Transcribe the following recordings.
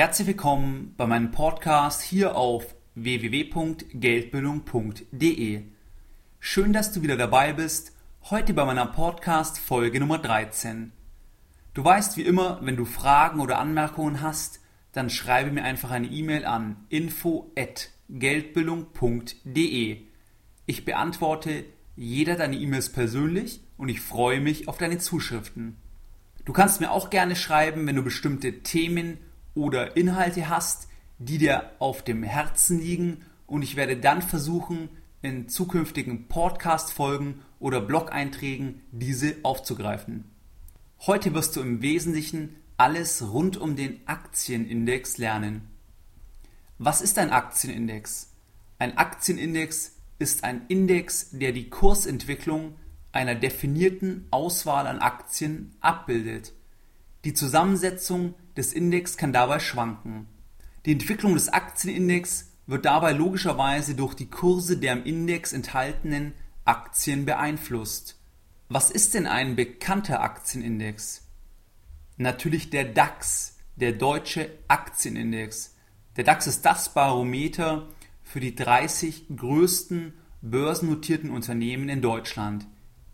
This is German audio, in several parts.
Herzlich willkommen bei meinem Podcast hier auf www.geldbildung.de. Schön, dass du wieder dabei bist, heute bei meiner Podcast Folge Nummer 13. Du weißt wie immer, wenn du Fragen oder Anmerkungen hast, dann schreibe mir einfach eine E-Mail an info@geldbildung.de. Ich beantworte jeder deine E-Mails persönlich und ich freue mich auf deine Zuschriften. Du kannst mir auch gerne schreiben, wenn du bestimmte Themen oder Inhalte hast, die dir auf dem Herzen liegen und ich werde dann versuchen, in zukünftigen Podcast-Folgen oder Blog-Einträgen diese aufzugreifen. Heute wirst du im Wesentlichen alles rund um den Aktienindex lernen. Was ist ein Aktienindex? Ein Aktienindex ist ein Index, der die Kursentwicklung einer definierten Auswahl an Aktien abbildet. Die Zusammensetzung des Index kann dabei schwanken. Die Entwicklung des Aktienindex wird dabei logischerweise durch die Kurse der im Index enthaltenen Aktien beeinflusst. Was ist denn ein bekannter Aktienindex? Natürlich der DAX, der deutsche Aktienindex. Der DAX ist das Barometer für die 30 größten börsennotierten Unternehmen in Deutschland.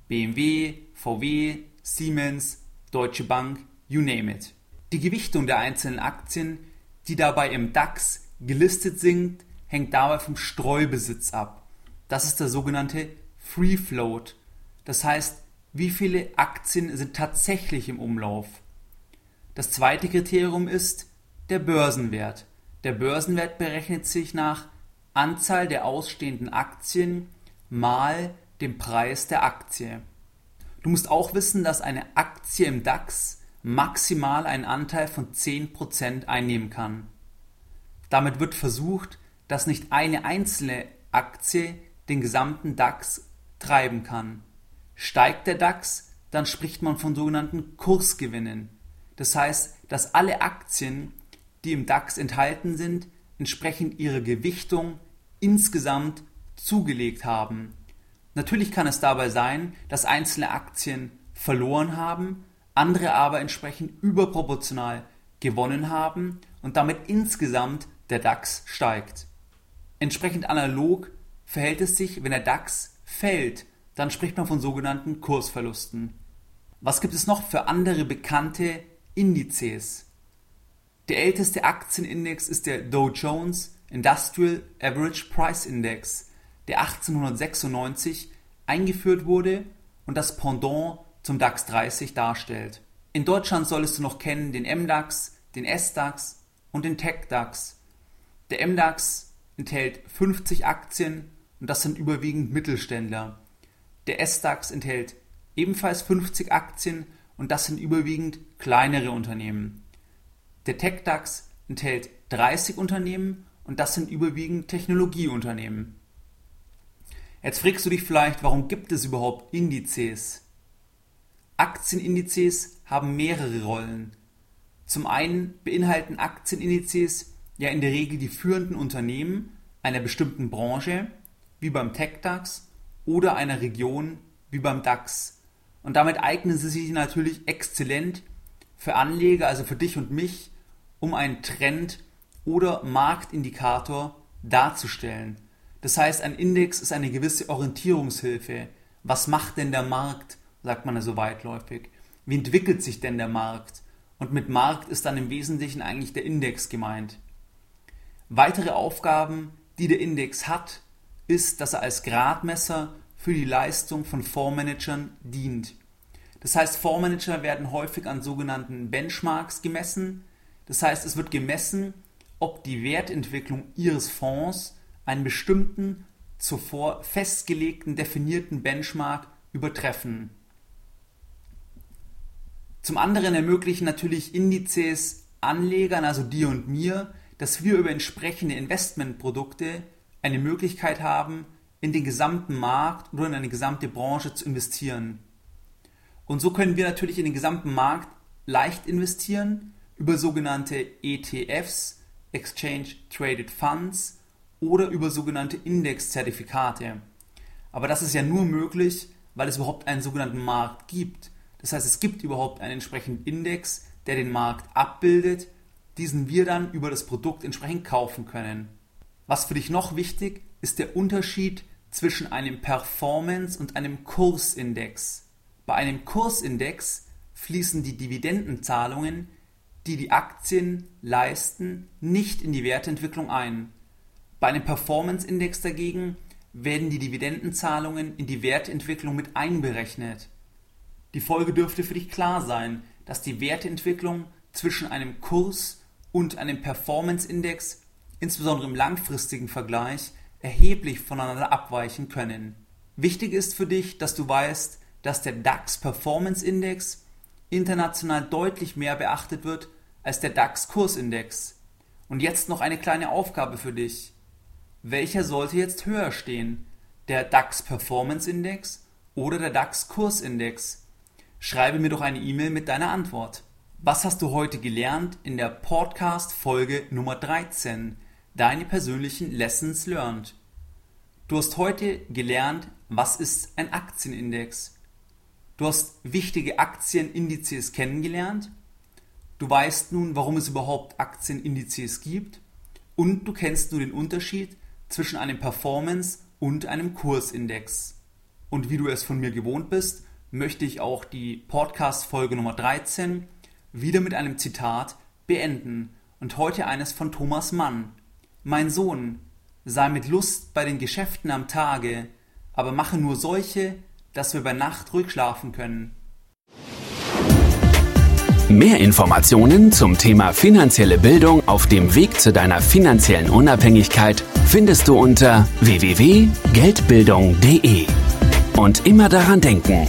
BMW, VW, Siemens, Deutsche Bank, you name it. Die Gewichtung der einzelnen Aktien, die dabei im DAX gelistet sind, hängt dabei vom Streubesitz ab. Das ist der sogenannte Free Float. Das heißt, wie viele Aktien sind tatsächlich im Umlauf. Das zweite Kriterium ist der Börsenwert. Der Börsenwert berechnet sich nach Anzahl der ausstehenden Aktien mal dem Preis der Aktie. Du musst auch wissen, dass eine Aktie im DAX maximal einen Anteil von 10% einnehmen kann. Damit wird versucht, dass nicht eine einzelne Aktie den gesamten DAX treiben kann. Steigt der DAX, dann spricht man von sogenannten Kursgewinnen. Das heißt, dass alle Aktien, die im DAX enthalten sind, entsprechend ihrer Gewichtung insgesamt zugelegt haben. Natürlich kann es dabei sein, dass einzelne Aktien verloren haben, andere aber entsprechend überproportional gewonnen haben und damit insgesamt der DAX steigt. Entsprechend analog verhält es sich, wenn der DAX fällt, dann spricht man von sogenannten Kursverlusten. Was gibt es noch für andere bekannte Indizes? Der älteste Aktienindex ist der Dow Jones Industrial Average Price Index, der 1896 eingeführt wurde und das Pendant zum DAX 30 darstellt. In Deutschland solltest du noch kennen den MDAX, den SDAX und den TechDAX. Der MDAX enthält 50 Aktien und das sind überwiegend Mittelständler. Der SDAX enthält ebenfalls 50 Aktien und das sind überwiegend kleinere Unternehmen. Der TechDAX enthält 30 Unternehmen und das sind überwiegend Technologieunternehmen. Jetzt fragst du dich vielleicht, warum gibt es überhaupt Indizes? Aktienindizes haben mehrere Rollen. Zum einen beinhalten Aktienindizes ja in der Regel die führenden Unternehmen einer bestimmten Branche, wie beim TechDAX, oder einer Region, wie beim DAX. Und damit eignen sie sich natürlich exzellent für Anleger, also für dich und mich, um einen Trend oder Marktindikator darzustellen. Das heißt, ein Index ist eine gewisse Orientierungshilfe. Was macht denn der Markt, sagt man ja so weitläufig? Wie entwickelt sich denn der Markt? Und mit Markt ist dann im Wesentlichen eigentlich der Index gemeint. Weitere Aufgaben, die der Index hat, ist, dass er als Gradmesser für die Leistung von Fondsmanagern dient. Das heißt, Fondsmanager werden häufig an sogenannten Benchmarks gemessen. Das heißt, es wird gemessen, ob die Wertentwicklung ihres Fonds einen bestimmten, zuvor festgelegten, definierten Benchmark übertreffen. Zum anderen ermöglichen natürlich Indizes Anlegern, also dir und mir, dass wir über entsprechende Investmentprodukte eine Möglichkeit haben, in den gesamten Markt oder in eine gesamte Branche zu investieren. Und so können wir natürlich in den gesamten Markt leicht investieren über sogenannte ETFs, Exchange Traded Funds oder über sogenannte Indexzertifikate. Aber das ist ja nur möglich, weil es überhaupt einen sogenannten Markt gibt. Das heißt, es gibt überhaupt einen entsprechenden Index, der den Markt abbildet, diesen wir dann über das Produkt entsprechend kaufen können. Was für dich noch wichtig ist der Unterschied zwischen einem Performance- und einem Kursindex. Bei einem Kursindex fließen die Dividendenzahlungen, die die Aktien leisten, nicht in die Wertentwicklung ein. Bei einem Performance-Index dagegen werden die Dividendenzahlungen in die Wertentwicklung mit einberechnet. Die Folge dürfte für dich klar sein, dass die Wertentwicklung zwischen einem Kurs und einem Performance-Index, insbesondere im langfristigen Vergleich, erheblich voneinander abweichen können. Wichtig ist für dich, dass du weißt, dass der DAX Performance Index international deutlich mehr beachtet wird als der DAX Kursindex. Und jetzt noch eine kleine Aufgabe für dich. Welcher sollte jetzt höher stehen? Der DAX Performance Index oder der DAX Kursindex? Schreibe mir doch eine E-Mail mit deiner Antwort. Was hast du heute gelernt in der Podcast Folge Nummer 13? Deine persönlichen Lessons learned. Du hast heute gelernt, was ist ein Aktienindex? Du hast wichtige Aktienindizes kennengelernt. Du weißt nun, warum es überhaupt Aktienindizes gibt. Und du kennst nun den Unterschied zwischen einem Performance- und einem Kursindex. Und wie du es von mir gewohnt bist, möchte ich auch die Podcast-Folge Nummer 13 wieder mit einem Zitat beenden und heute eines von Thomas Mann. Mein Sohn, sei mit Lust bei den Geschäften am Tage, aber mache nur solche, dass wir bei Nacht ruhig schlafen können. Mehr Informationen zum Thema finanzielle Bildung auf dem Weg zu deiner finanziellen Unabhängigkeit findest du unter www.geldbildung.de. Und immer daran denken,